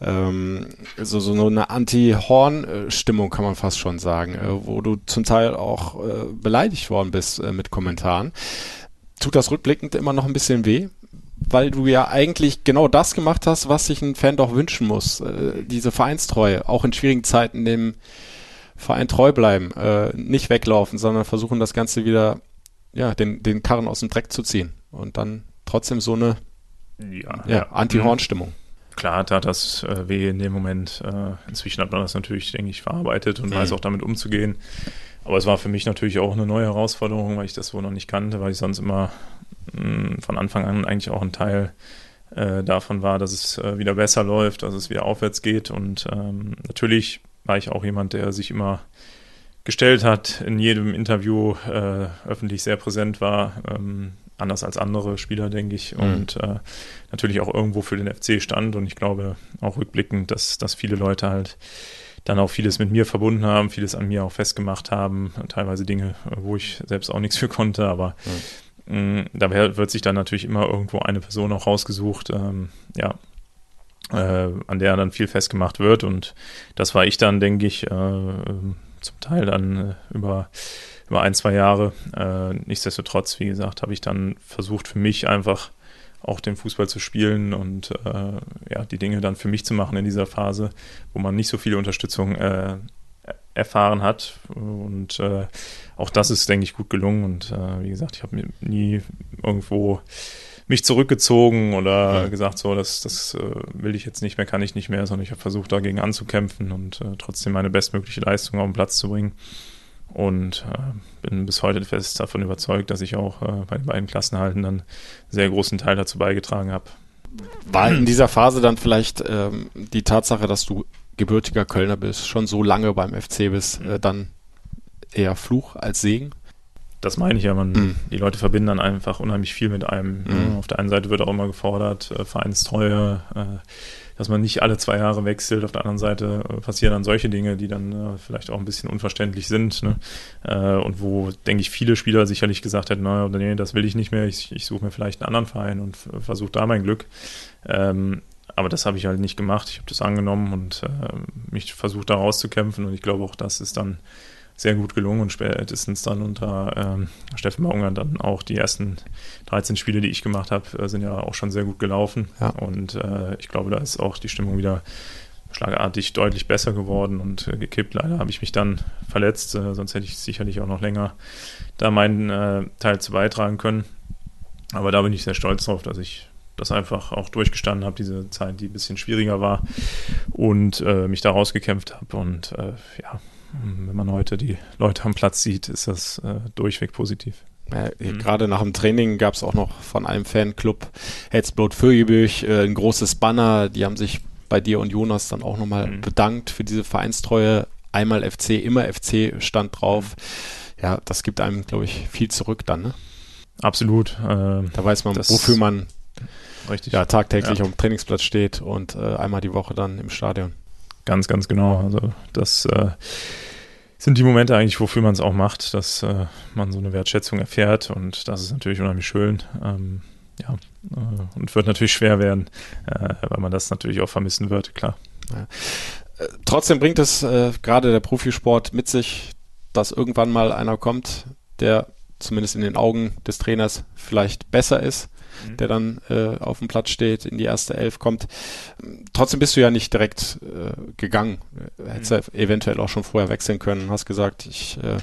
Ähm, so, so eine Anti-Horn-Stimmung kann man fast schon sagen, äh, wo du zum Teil auch äh, beleidigt worden bist äh, mit Kommentaren. Tut das rückblickend immer noch ein bisschen weh? Weil du ja eigentlich genau das gemacht hast, was sich ein Fan doch wünschen muss. Äh, diese Vereinstreue, auch in schwierigen Zeiten dem Verein treu bleiben, äh, nicht weglaufen, sondern versuchen das Ganze wieder ja, den, den Karren aus dem Dreck zu ziehen. Und dann trotzdem so eine ja, ja, Anti-Horn-Stimmung. Klar tat das äh, weh in dem Moment. Äh, inzwischen hat man das natürlich, denke ich, verarbeitet und mhm. weiß auch damit umzugehen. Aber es war für mich natürlich auch eine neue Herausforderung, weil ich das wohl noch nicht kannte, weil ich sonst immer mh, mm, von Anfang an eigentlich auch ein Teil äh, davon war, dass es äh, wieder besser läuft, dass es wieder aufwärts geht. Und ähm, natürlich war ich auch jemand, der sich immer gestellt hat, in jedem Interview äh, öffentlich sehr präsent war, ähm, anders als andere Spieler, denke ich, mhm. und äh, natürlich auch irgendwo für den FC stand. Und ich glaube auch rückblickend, dass, dass viele Leute halt dann auch vieles mit mir verbunden haben, vieles an mir auch festgemacht haben, teilweise Dinge, wo ich selbst auch nichts für konnte, aber mhm. mh, da wird sich dann natürlich immer irgendwo eine Person auch rausgesucht, ähm, ja, äh, an der dann viel festgemacht wird. Und das war ich dann, denke ich, äh, zum Teil dann äh, über, über ein, zwei Jahre. Äh, nichtsdestotrotz, wie gesagt, habe ich dann versucht, für mich einfach auch den Fußball zu spielen und äh, ja, die Dinge dann für mich zu machen in dieser Phase, wo man nicht so viel Unterstützung äh, erfahren hat. Und äh, auch das ist, denke ich, gut gelungen. Und äh, wie gesagt, ich habe nie irgendwo mich zurückgezogen oder ja. gesagt, so, das, das äh, will ich jetzt nicht mehr, kann ich nicht mehr, sondern ich habe versucht, dagegen anzukämpfen und äh, trotzdem meine bestmögliche Leistung auf den Platz zu bringen. Und äh, bin bis heute fest davon überzeugt, dass ich auch äh, bei den beiden Klassenhalten dann einen sehr großen Teil dazu beigetragen habe. War in dieser Phase dann vielleicht ähm, die Tatsache, dass du gebürtiger Kölner bist, schon so lange beim FC bist, äh, dann eher Fluch als Segen? das meine ich ja, man, mhm. die Leute verbinden dann einfach unheimlich viel mit einem. Mhm. Auf der einen Seite wird auch immer gefordert, äh, Vereinstreue, äh, dass man nicht alle zwei Jahre wechselt. Auf der anderen Seite äh, passieren dann solche Dinge, die dann äh, vielleicht auch ein bisschen unverständlich sind. Ne? Äh, und wo, denke ich, viele Spieler sicherlich gesagt hätten, naja, nee, das will ich nicht mehr, ich, ich suche mir vielleicht einen anderen Verein und versuche da mein Glück. Ähm, aber das habe ich halt nicht gemacht. Ich habe das angenommen und äh, mich versucht, da rauszukämpfen. Und ich glaube, auch das ist dann sehr gut gelungen und spätestens dann unter ähm, Steffen Maunger dann auch die ersten 13 Spiele, die ich gemacht habe, äh, sind ja auch schon sehr gut gelaufen. Ja. Und äh, ich glaube, da ist auch die Stimmung wieder schlagartig deutlich besser geworden und äh, gekippt. Leider habe ich mich dann verletzt, äh, sonst hätte ich sicherlich auch noch länger da meinen äh, Teil zu beitragen können. Aber da bin ich sehr stolz drauf, dass ich das einfach auch durchgestanden habe, diese Zeit, die ein bisschen schwieriger war und äh, mich da rausgekämpft habe. Und ja, wenn man heute die Leute am Platz sieht, ist das äh, durchweg positiv. Ja, mhm. Gerade nach dem Training gab es auch noch von einem Fanclub Hetzblot Fürgebüch äh, ein großes Banner. Die haben sich bei dir und Jonas dann auch nochmal mhm. bedankt für diese Vereinstreue. Einmal FC, immer FC stand drauf. Mhm. Ja, das gibt einem, glaube ich, viel zurück dann. Ne? Absolut. Äh, da weiß man, wofür man richtig. Ja, tagtäglich ja. am Trainingsplatz steht und äh, einmal die Woche dann im Stadion. Ganz, ganz genau. Also das äh, sind die Momente eigentlich, wofür man es auch macht, dass äh, man so eine Wertschätzung erfährt und das ist natürlich unheimlich schön. Ähm, ja, äh, und wird natürlich schwer werden, äh, weil man das natürlich auch vermissen wird, klar. Ja. Äh, trotzdem bringt es äh, gerade der Profisport mit sich, dass irgendwann mal einer kommt, der zumindest in den Augen des Trainers vielleicht besser ist mhm. der dann äh, auf dem Platz steht, in die erste Elf kommt. Trotzdem bist du ja nicht direkt äh, gegangen. Hättest mhm. ja eventuell auch schon vorher wechseln können. Hast gesagt, ich äh,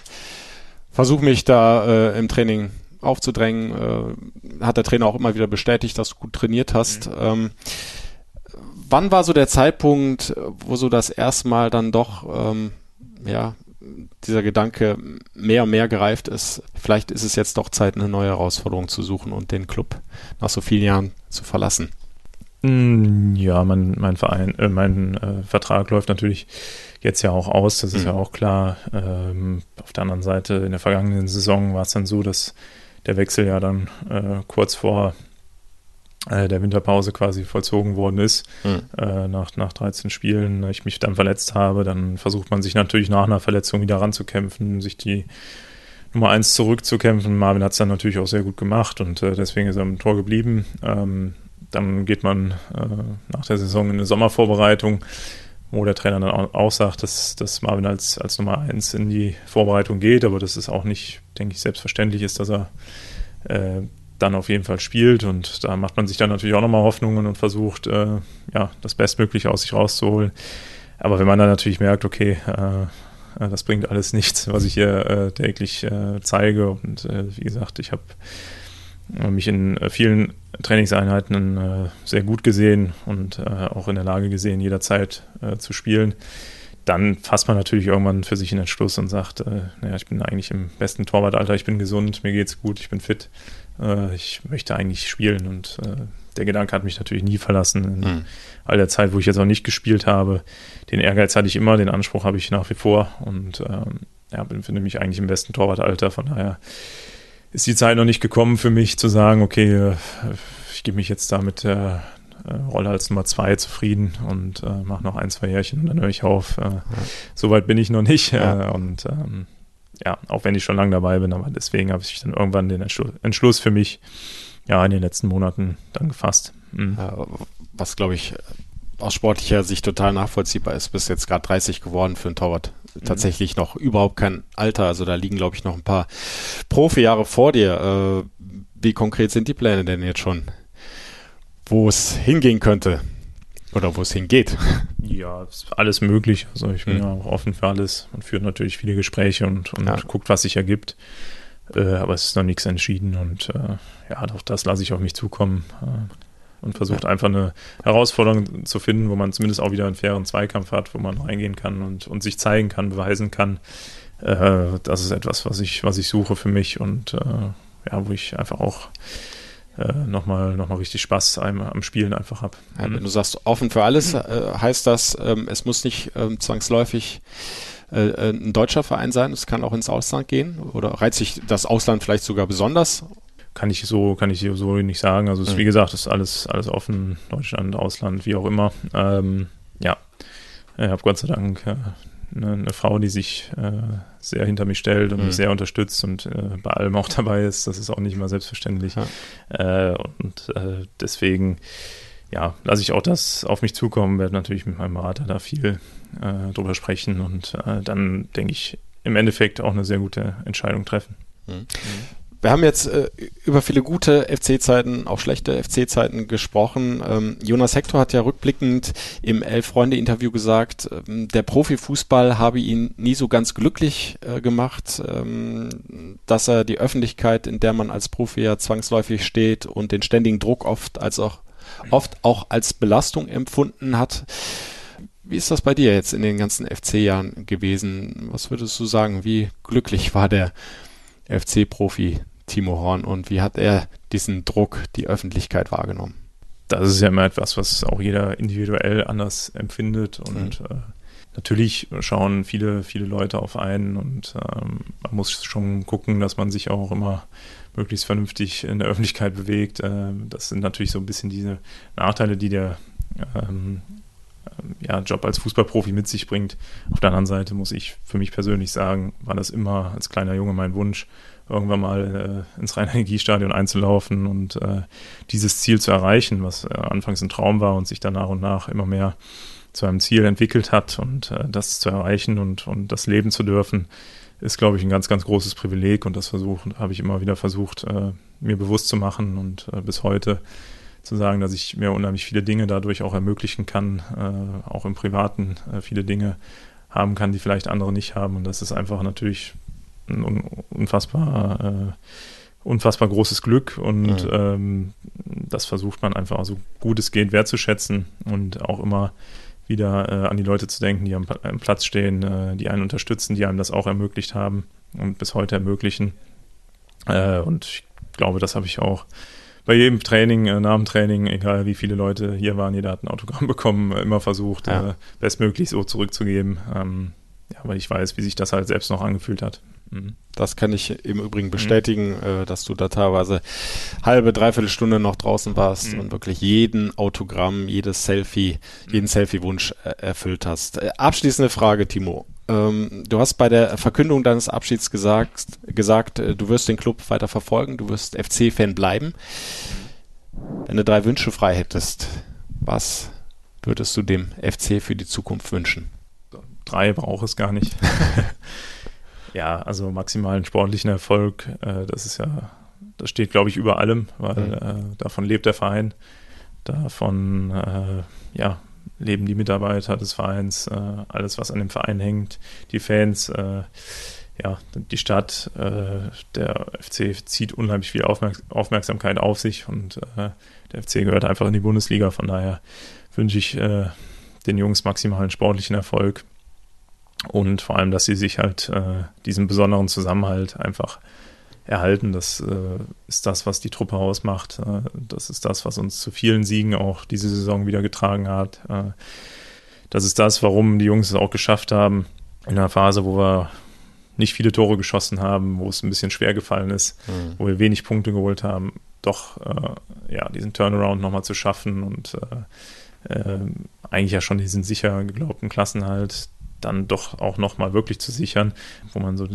versuche mich da äh, im Training aufzudrängen. Äh, hat der Trainer auch immer wieder bestätigt, dass du gut trainiert hast. Mhm. Ähm, wann war so der Zeitpunkt, wo so das erstmal dann doch ähm, ja dieser Gedanke mehr und mehr gereift ist, vielleicht ist es jetzt doch Zeit, eine neue Herausforderung zu suchen und den Club nach so vielen Jahren zu verlassen. Mm, ja, mein, mein Verein, äh, mein äh, Vertrag läuft natürlich jetzt ja auch aus, das ist mhm. ja auch klar. Ähm, auf der anderen Seite, in der vergangenen Saison war es dann so, dass der Wechsel ja dann äh, kurz vor der Winterpause quasi vollzogen worden ist, mhm. äh, nach, nach 13 Spielen, ich mich dann verletzt habe, dann versucht man sich natürlich nach einer Verletzung wieder ranzukämpfen, sich die Nummer 1 zurückzukämpfen. Marvin hat es dann natürlich auch sehr gut gemacht und äh, deswegen ist er im Tor geblieben. Ähm, dann geht man äh, nach der Saison in eine Sommervorbereitung, wo der Trainer dann auch, auch sagt, dass, dass Marvin als, als Nummer 1 in die Vorbereitung geht, aber das ist auch nicht, denke ich, selbstverständlich ist, dass er äh, dann auf jeden Fall spielt. Und da macht man sich dann natürlich auch nochmal Hoffnungen und versucht, äh, ja, das Bestmögliche aus sich rauszuholen. Aber wenn man dann natürlich merkt, okay, äh, äh das bringt alles nichts, was ich hier äh, täglich äh, zeige. Und äh, wie gesagt, ich habe mich in vielen Trainingseinheiten sehr gut gesehen und auch in der Lage gesehen, jederzeit zu spielen dann fasst man natürlich irgendwann für sich einen Entschluss und sagt, äh, naja, ich bin eigentlich im besten Torwartalter, ich bin gesund, mir geht's gut, ich bin fit äh, ich möchte eigentlich spielen und äh, der Gedanke hat mich natürlich nie verlassen. In mhm. all der Zeit, wo ich jetzt auch nicht gespielt habe, den Ehrgeiz hatte ich immer, den Anspruch habe ich nach wie vor und ähm, ja, befinde mich eigentlich im besten Torwartalter. Von daher ist die Zeit noch nicht gekommen für mich zu sagen, okay, äh, ich gebe mich jetzt da mit der äh, Rolle als Nummer zwei zufrieden und äh, mache noch ein, zwei Jährchen und dann höre ich auf. Äh, ja. Soweit bin ich noch nicht. Ja. Äh, und ähm, ja, auch wenn ich schon lange dabei bin, aber deswegen habe ich dann irgendwann den Entschluss für mich ja in den letzten Monaten dann gefasst. Mhm. Was glaube ich aus sportlicher Sicht total nachvollziehbar ist, bist jetzt gerade 30 geworden für einen Torwart. Mhm. Tatsächlich noch überhaupt kein Alter, also da liegen glaube ich noch ein paar Profi-Jahre vor dir. Äh, wie konkret sind die Pläne denn jetzt schon? Wo es hingehen könnte? Oder wo es hingeht. Ja, alles möglich. Also ich bin mhm. ja auch offen für alles. Man führt natürlich viele Gespräche und, und ja. guckt, was sich ergibt. Äh, aber es ist noch nichts entschieden und äh, ja, auch das lasse ich auf mich zukommen äh, und versucht ja. einfach eine Herausforderung zu finden, wo man zumindest auch wieder einen fairen Zweikampf hat, wo man reingehen kann und, und sich zeigen kann, beweisen kann. Äh, das ist etwas, was ich, was ich suche für mich und äh, ja, wo ich einfach auch äh, nochmal noch mal richtig Spaß am, am Spielen einfach habe. Ja, wenn du sagst offen für alles, äh, heißt das, ähm, es muss nicht ähm, zwangsläufig äh, äh, ein deutscher Verein sein, es kann auch ins Ausland gehen oder reizt sich das Ausland vielleicht sogar besonders? Kann ich so, kann ich so nicht sagen. Also es, mhm. wie gesagt, ist alles, alles offen, Deutschland, Ausland, wie auch immer. Ähm, ja, ich habe Gott sei Dank äh, eine, eine Frau, die sich äh, sehr hinter mich stellt und mhm. mich sehr unterstützt und äh, bei allem auch dabei ist. Das ist auch nicht immer selbstverständlich. Ja. Äh, und äh, deswegen, ja, lasse ich auch das auf mich zukommen, werde natürlich mit meinem Berater da viel äh, drüber sprechen und äh, dann denke ich im Endeffekt auch eine sehr gute Entscheidung treffen. Mhm. Wir haben jetzt äh, über viele gute FC-Zeiten, auch schlechte FC-Zeiten gesprochen. Ähm, Jonas Hector hat ja rückblickend im Elf-Freunde-Interview gesagt, ähm, der Profifußball habe ihn nie so ganz glücklich äh, gemacht, ähm, dass er die Öffentlichkeit, in der man als Profi ja zwangsläufig steht und den ständigen Druck oft als auch oft auch als Belastung empfunden hat. Wie ist das bei dir jetzt in den ganzen FC-Jahren gewesen? Was würdest du sagen? Wie glücklich war der FC-Profi Timo Horn und wie hat er diesen Druck, die Öffentlichkeit wahrgenommen? Das ist ja immer etwas, was auch jeder individuell anders empfindet und mhm. äh, natürlich schauen viele, viele Leute auf einen und ähm, man muss schon gucken, dass man sich auch immer möglichst vernünftig in der Öffentlichkeit bewegt. Äh, das sind natürlich so ein bisschen diese Nachteile, die der ähm, ja, Job als Fußballprofi mit sich bringt. Auf der anderen Seite muss ich für mich persönlich sagen, war das immer als kleiner Junge mein Wunsch, irgendwann mal äh, ins Rhein-Energiestadion einzulaufen und äh, dieses Ziel zu erreichen, was äh, anfangs ein Traum war und sich dann nach und nach immer mehr zu einem Ziel entwickelt hat und äh, das zu erreichen und, und das leben zu dürfen, ist, glaube ich, ein ganz, ganz großes Privileg und das versuchen, habe ich immer wieder versucht, äh, mir bewusst zu machen und äh, bis heute zu sagen, dass ich mir unheimlich viele Dinge dadurch auch ermöglichen kann, auch im Privaten viele Dinge haben kann, die vielleicht andere nicht haben und das ist einfach natürlich ein unfassbar, äh, unfassbar großes Glück und mhm. ähm, das versucht man einfach so gut es geht wertzuschätzen und auch immer wieder äh, an die Leute zu denken, die am, am Platz stehen, äh, die einen unterstützen, die einem das auch ermöglicht haben und bis heute ermöglichen. Äh, und ich glaube, das habe ich auch bei jedem Training, äh, nach dem Training, egal wie viele Leute hier waren, jeder hat ein Autogramm bekommen, immer versucht, ja. Äh, bestmöglich so zurückzugeben. Ähm, ja, weil ich weiß, wie sich das halt selbst noch angefühlt hat. Mhm. Das kann ich im Übrigen mhm. bestätigen, mhm. dass du da teilweise halbe, dreiviertel Stunde noch draußen warst mhm. und wirklich jeden Autogramm, jedes Selfie, mhm. jeden Selfie-Wunsch äh, erfüllt hast. Äh, abschließende Frage, Timo. Ähm, du hast bei der Verkündung deines Abschieds gesagt, gesagt du wirst den Club weiter verfolgen, du wirst FC-Fan bleiben. Wenn du drei Wünsche frei hättest, was würdest du dem FC für die Zukunft wünschen? Drei brauche es gar nicht. Ja, also maximalen sportlichen Erfolg, äh, das ist ja, das steht, glaube ich, über allem, weil mhm. äh, davon lebt der Verein, davon äh, ja, leben die Mitarbeiter des Vereins, äh, alles, was an dem Verein hängt, die Fans, äh, ja, die Stadt, äh, der FC zieht unheimlich viel Aufmerk Aufmerksamkeit auf sich und der FC gehört einfach in die Bundesliga, von daher wünsche ich den Jungs maximalen sportlichen Erfolg und vor allem, dass sie sich halt äh, diesen besonderen Zusammenhalt einfach erhalten. Das äh, ist das, was die Truppe ausmacht. Äh, das ist das, was uns zu vielen Siegen auch diese Saison wieder getragen hat. Äh, das ist das, warum die Jungs es auch geschafft haben, in einer Phase, wo wir nicht viele Tore geschossen haben, wo es ein bisschen schwer gefallen ist, mhm. wo wir wenig Punkte geholt haben, doch äh, ja, diesen Turnaround nochmal zu schaffen und äh, eigentlich ja schon diesen sicher geglaubten Klassenhalt dann doch auch nochmal wirklich zu sichern, wo man so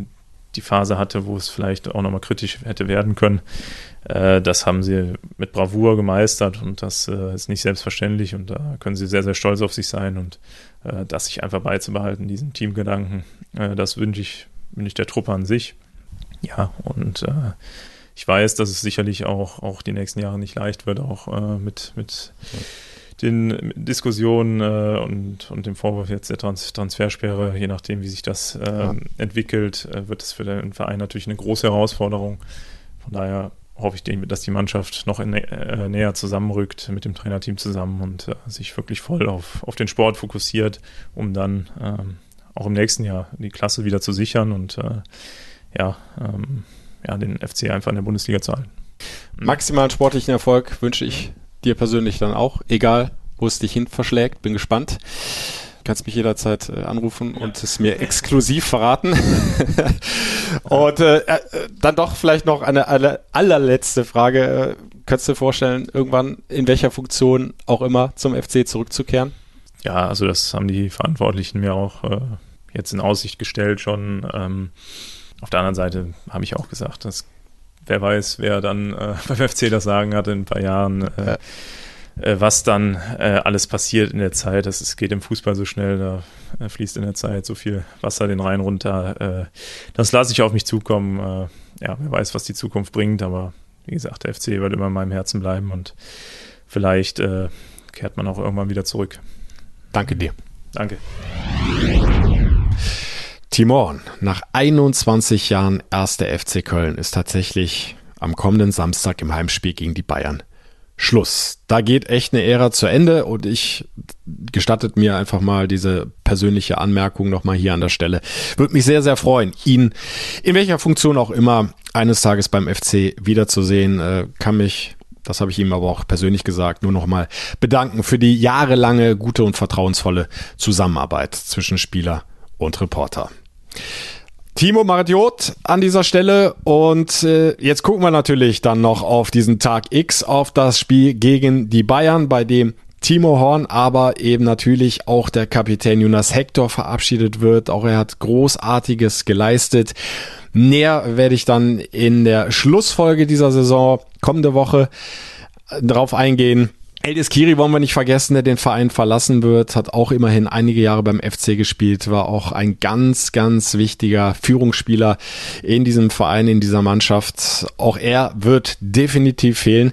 die Phase hatte, wo es vielleicht auch nochmal kritisch hätte werden können. Äh, das haben sie mit Bravour gemeistert und das äh, ist nicht selbstverständlich und da können sie sehr, sehr stolz auf sich sein und äh, das sich einfach beizubehalten, diesen Teamgedanken, das wünsche ich, wünsche ich der Truppe an sich. Ja, und ich weiß, dass es sicherlich auch, auch die nächsten Jahre nicht leicht wird, auch mit, mit ja den Diskussionen äh, und, und dem Vorwurf jetzt der Trans Transfersperre, je nachdem, wie sich das äh, ja. entwickelt, äh, wird es für den Verein natürlich eine große Herausforderung. Von daher hoffe ich, dass die Mannschaft noch in, äh, näher zusammenrückt mit dem Trainerteam zusammen und äh, sich wirklich voll auf, auf den Sport fokussiert, um dann ähm, auch im nächsten Jahr die Klasse wieder zu sichern und äh, ja, ähm, ja, den FC einfach in der Bundesliga zu halten. Maximalen sportlichen Erfolg wünsche ich dir persönlich dann auch, egal wo es dich hin verschlägt. Bin gespannt. Du kannst mich jederzeit äh, anrufen und es mir exklusiv verraten. und äh, äh, dann doch vielleicht noch eine aller, allerletzte Frage. Äh, könntest du dir vorstellen, irgendwann in welcher Funktion auch immer zum FC zurückzukehren? Ja, also das haben die Verantwortlichen mir auch jetzt in Aussicht gestellt schon. Ähm, auf der anderen Seite habe ich auch gesagt, das wer weiß, wer dann äh, beim FC das Sagen hat in ein paar Jahren, äh, äh, was dann äh, alles passiert in der Zeit. Das es geht im Fußball so schnell, da äh, fließt in der Zeit so viel Wasser den Rhein runter. Äh, das lasse ich auf mich zukommen. ja, wer weiß, was die Zukunft bringt, aber wie gesagt, der FC wird immer in meinem Herzen bleiben und vielleicht kehrt man auch irgendwann wieder zurück. Danke dir. Danke. Timon, nach 21 Jahren erster FC Köln ist tatsächlich am kommenden Samstag im Heimspiel gegen die Bayern Schluss. Da geht echt eine Ära zu Ende und ich gestattet mir einfach mal diese persönliche Anmerkung nochmal hier an der Stelle. Würde mich sehr, sehr freuen, ihn in welcher Funktion auch immer eines Tages beim FC wiederzusehen. Äh, kann mich, das habe ich ihm aber auch persönlich gesagt, nur nochmal bedanken für die jahrelange gute und vertrauensvolle Zusammenarbeit zwischen Spieler und Reporter. Timo Maradiot an dieser Stelle und äh, jetzt gucken wir natürlich dann noch auf diesen Tag X, auf das Spiel gegen die Bayern, bei dem Timo Horn, aber eben natürlich auch der Kapitän Jonas Hector verabschiedet wird. Auch er hat Großartiges geleistet. Näher werde ich dann in der Schlussfolge dieser Saison kommende Woche drauf eingehen. Eldis Kiri wollen wir nicht vergessen, der den Verein verlassen wird, hat auch immerhin einige Jahre beim FC gespielt, war auch ein ganz, ganz wichtiger Führungsspieler in diesem Verein, in dieser Mannschaft. Auch er wird definitiv fehlen.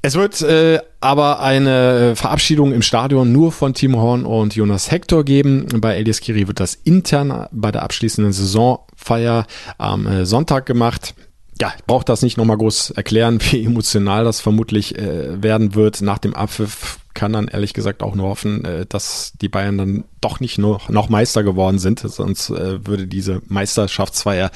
Es wird äh, aber eine Verabschiedung im Stadion nur von Timo Horn und Jonas Hector geben. Bei Elias Kiri wird das intern bei der abschließenden Saisonfeier am äh, Sonntag gemacht ja, ich brauche das nicht nochmal groß erklären, wie emotional das vermutlich äh, werden wird. Nach dem Abpfiff kann dann ehrlich gesagt auch nur hoffen, äh, dass die Bayern dann doch nicht nur noch Meister geworden sind, sonst äh, würde diese Meisterschaftsfeier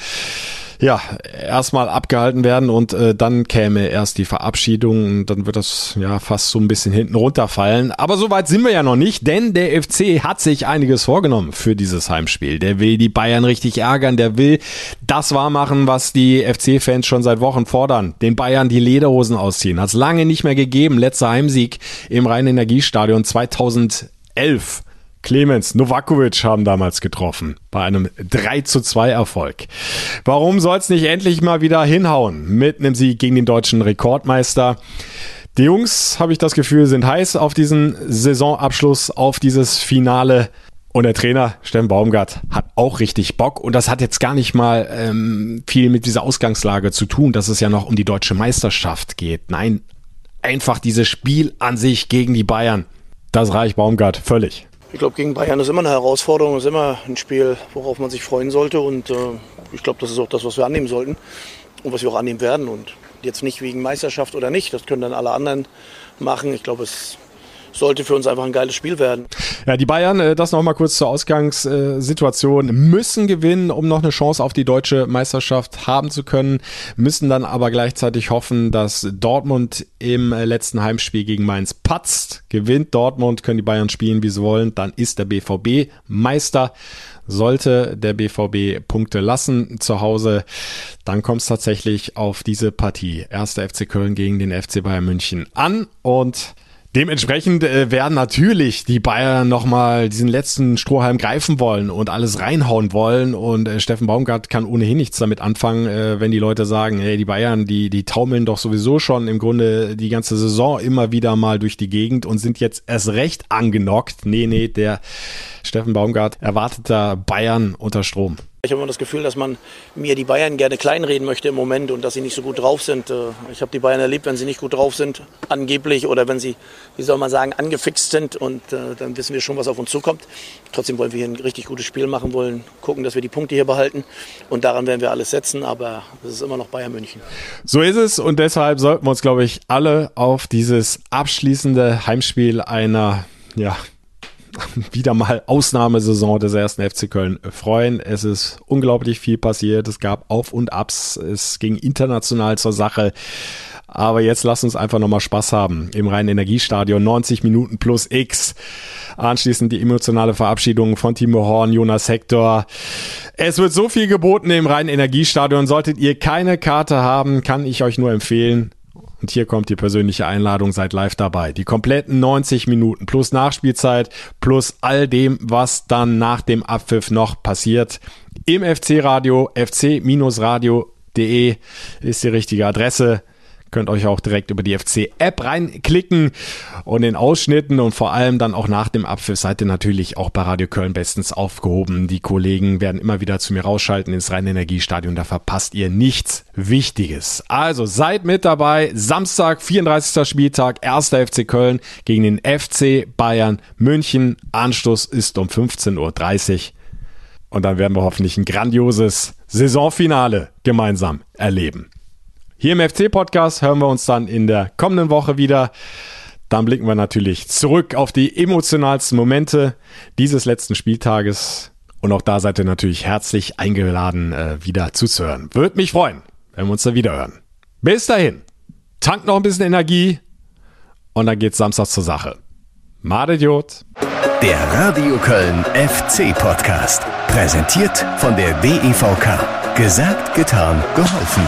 ja, erstmal abgehalten werden und äh, dann käme erst die Verabschiedung und dann wird das ja fast so ein bisschen hinten runterfallen. Aber so weit sind wir ja noch nicht, denn der FC hat sich einiges vorgenommen für dieses Heimspiel. Der will die Bayern richtig ärgern, der will das wahrmachen, was die FC-Fans schon seit Wochen fordern. Den Bayern die Lederhosen ausziehen. Hat es lange nicht mehr gegeben. Letzter Heimsieg im Rhein-Energiestadion 2011. Clemens Novakovic haben damals getroffen bei einem 3 zu 2 Erfolg. Warum soll es nicht endlich mal wieder hinhauen mit einem Sieg gegen den deutschen Rekordmeister? Die Jungs, habe ich das Gefühl, sind heiß auf diesen Saisonabschluss, auf dieses Finale. Und der Trainer Steffen Baumgart hat auch richtig Bock. Und das hat jetzt gar nicht mal ähm, viel mit dieser Ausgangslage zu tun, dass es ja noch um die deutsche Meisterschaft geht. Nein, einfach dieses Spiel an sich gegen die Bayern. Das reicht Baumgart völlig. Ich glaube, gegen Bayern ist immer eine Herausforderung, ist immer ein Spiel, worauf man sich freuen sollte. Und äh, ich glaube, das ist auch das, was wir annehmen sollten und was wir auch annehmen werden. Und jetzt nicht wegen Meisterschaft oder nicht, das können dann alle anderen machen. Ich glaube, es sollte für uns einfach ein geiles Spiel werden. Ja, die Bayern, äh, das nochmal kurz zur Ausgangssituation, müssen gewinnen, um noch eine Chance auf die deutsche Meisterschaft haben zu können, müssen dann aber gleichzeitig hoffen, dass Dortmund im äh, letzten Heimspiel gegen Mainz patzt. Gewinnt Dortmund, können die Bayern spielen, wie sie wollen, dann ist der BVB Meister. Sollte der BVB Punkte lassen zu Hause, dann kommt es tatsächlich auf diese Partie. Erster FC Köln gegen den FC Bayern München an und Dementsprechend äh, werden natürlich die Bayern nochmal diesen letzten Strohhalm greifen wollen und alles reinhauen wollen. Und äh, Steffen Baumgart kann ohnehin nichts damit anfangen, äh, wenn die Leute sagen, hey, die Bayern, die, die taumeln doch sowieso schon im Grunde die ganze Saison immer wieder mal durch die Gegend und sind jetzt erst recht angenockt. Nee, nee, der Steffen Baumgart erwartet da Bayern unter Strom. Ich habe immer das Gefühl, dass man mir die Bayern gerne kleinreden möchte im Moment und dass sie nicht so gut drauf sind. Äh, ich habe die Bayern erlebt, wenn sie nicht gut drauf sind, angeblich, oder wenn sie, wie soll man sagen, angefixt sind und äh, dann wissen wir schon, was auf uns zukommt. Trotzdem wollen wir hier ein richtig gutes Spiel machen, wollen gucken, dass wir die Punkte hier behalten und daran werden wir alles setzen, aber es ist immer noch Bayern München. So ist es und deshalb sollten wir uns, glaube ich, alle auf dieses abschließende Heimspiel einer ja, wieder mal Ausnahmesaison des ersten FC Köln freuen. Es ist unglaublich viel passiert. Es gab Auf und Abs. Es ging international zur Sache. Aber jetzt lass uns einfach nochmal Spaß haben. Im reinen Energiestadion 90 Minuten plus X. Anschließend die emotionale Verabschiedung von Timo Horn, Jonas Hector. Es wird so viel geboten im reinen Energiestadion. Solltet ihr keine Karte haben, kann ich euch nur empfehlen, und hier kommt die persönliche Einladung, seid live dabei. Die kompletten 90 Minuten plus Nachspielzeit plus all dem, was dann nach dem Abpfiff noch passiert. Im FC-Radio, fc-radio.de ist die richtige Adresse. Könnt euch auch direkt über die FC-App reinklicken und in Ausschnitten und vor allem dann auch nach dem Abpfiff seid ihr natürlich auch bei Radio Köln bestens aufgehoben. Die Kollegen werden immer wieder zu mir rausschalten ins Rhein-Energiestadion. Da verpasst ihr nichts Wichtiges. Also seid mit dabei. Samstag, 34. Spieltag, 1. FC Köln gegen den FC Bayern München. Anstoß ist um 15.30 Uhr. Und dann werden wir hoffentlich ein grandioses Saisonfinale gemeinsam erleben. Hier im FC-Podcast hören wir uns dann in der kommenden Woche wieder. Dann blicken wir natürlich zurück auf die emotionalsten Momente dieses letzten Spieltages. Und auch da seid ihr natürlich herzlich eingeladen, äh, wieder zuzuhören. Würde mich freuen, wenn wir uns da wieder hören. Bis dahin, tankt noch ein bisschen Energie und dann geht's Samstag zur Sache. Madediot. Der Radio Köln FC Podcast. Präsentiert von der DEVK. Gesagt, getan, geholfen.